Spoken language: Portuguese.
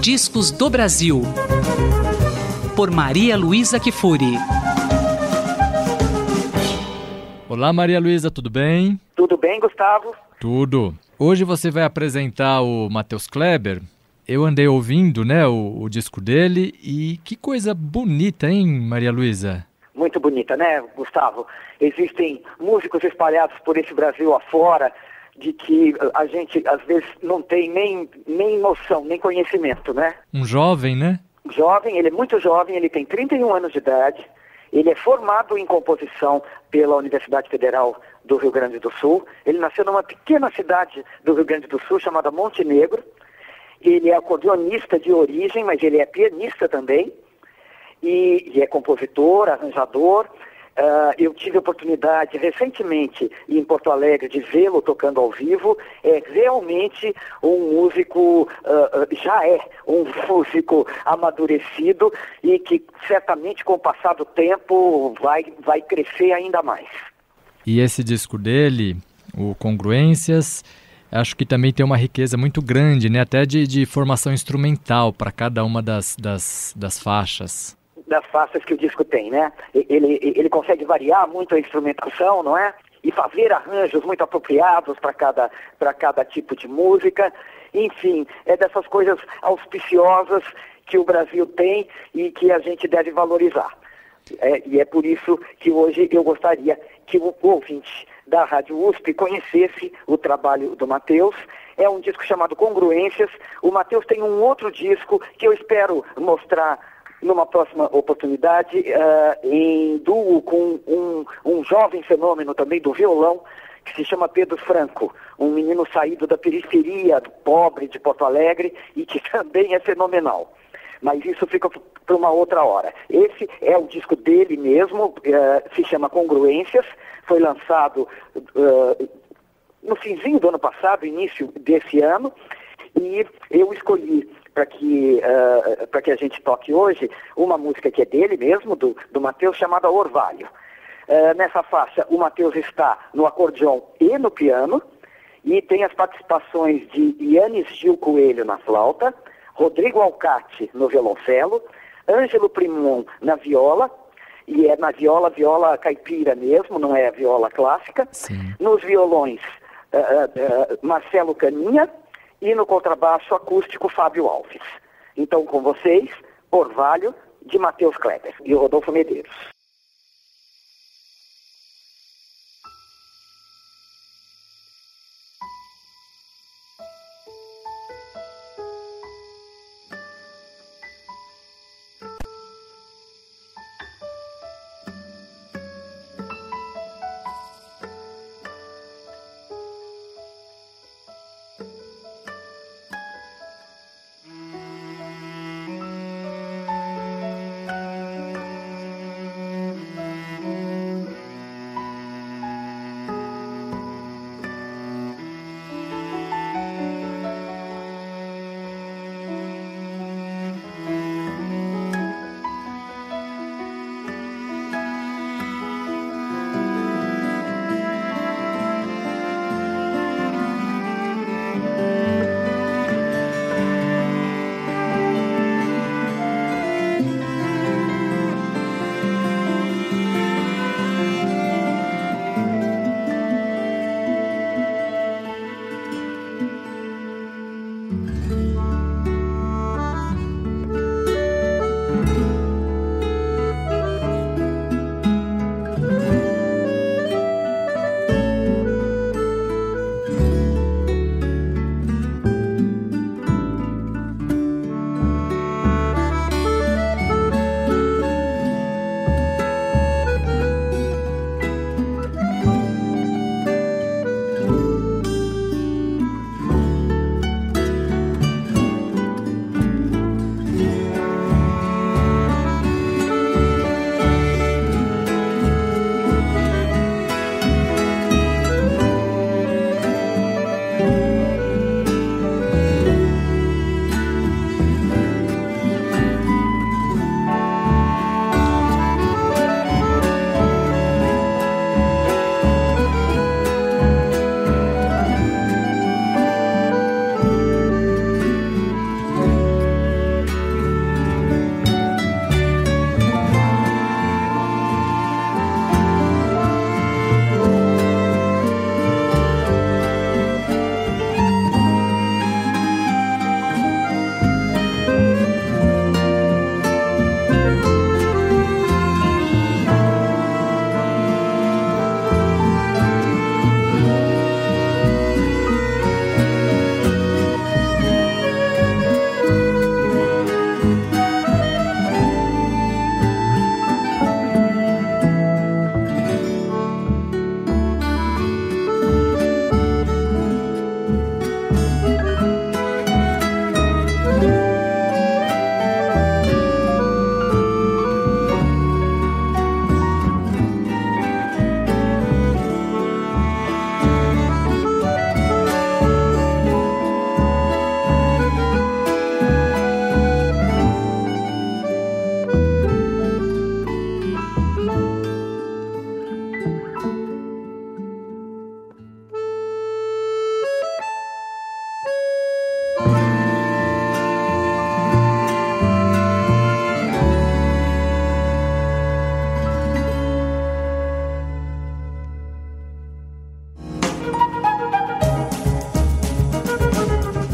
Discos do Brasil. Por Maria Luísa Kifuri. Olá, Maria Luísa, tudo bem? Tudo bem, Gustavo? Tudo. Hoje você vai apresentar o Matheus Kleber. Eu andei ouvindo, né, o, o disco dele e que coisa bonita, hein, Maria Luísa? Muito bonita, né, Gustavo? Existem músicos espalhados por esse Brasil afora de que a gente às vezes não tem nem, nem noção, nem conhecimento, né? Um jovem, né? Jovem, ele é muito jovem, ele tem 31 anos de idade, ele é formado em composição pela Universidade Federal do Rio Grande do Sul. Ele nasceu numa pequena cidade do Rio Grande do Sul chamada Montenegro. Ele é acordeonista de origem, mas ele é pianista também. E, e é compositor, arranjador. Uh, eu tive a oportunidade recentemente em Porto Alegre de vê-lo tocando ao vivo. É realmente um músico, uh, já é um músico amadurecido e que certamente com o passar do tempo vai, vai crescer ainda mais. E esse disco dele, o Congruências, acho que também tem uma riqueza muito grande, né? até de, de formação instrumental para cada uma das, das, das faixas das faixas que o disco tem, né? Ele, ele consegue variar muito a instrumentação, não é? E fazer arranjos muito apropriados para cada, cada tipo de música. Enfim, é dessas coisas auspiciosas que o Brasil tem e que a gente deve valorizar. É, e é por isso que hoje eu gostaria que o ouvinte da Rádio USP conhecesse o trabalho do Matheus. É um disco chamado Congruências. O Matheus tem um outro disco que eu espero mostrar numa próxima oportunidade, uh, em duo com um, um jovem fenômeno também do violão, que se chama Pedro Franco, um menino saído da periferia, pobre de Porto Alegre, e que também é fenomenal. Mas isso fica para uma outra hora. Esse é o disco dele mesmo, uh, se chama Congruências, foi lançado uh, no finzinho do ano passado, início desse ano, e eu escolhi para que, uh, que a gente toque hoje uma música que é dele mesmo, do, do Matheus, chamada Orvalho. Uh, nessa faixa, o Matheus está no acordeão e no piano, e tem as participações de Yannis Gil Coelho na flauta, Rodrigo Alcate no violoncelo, Ângelo Primon na viola, e é na viola, viola caipira mesmo, não é a viola clássica. Sim. Nos violões, uh, Marcelo Caninha, e no contrabaixo acústico Fábio Alves. Então, com vocês, Orvalho, de Matheus Kleber e Rodolfo Medeiros.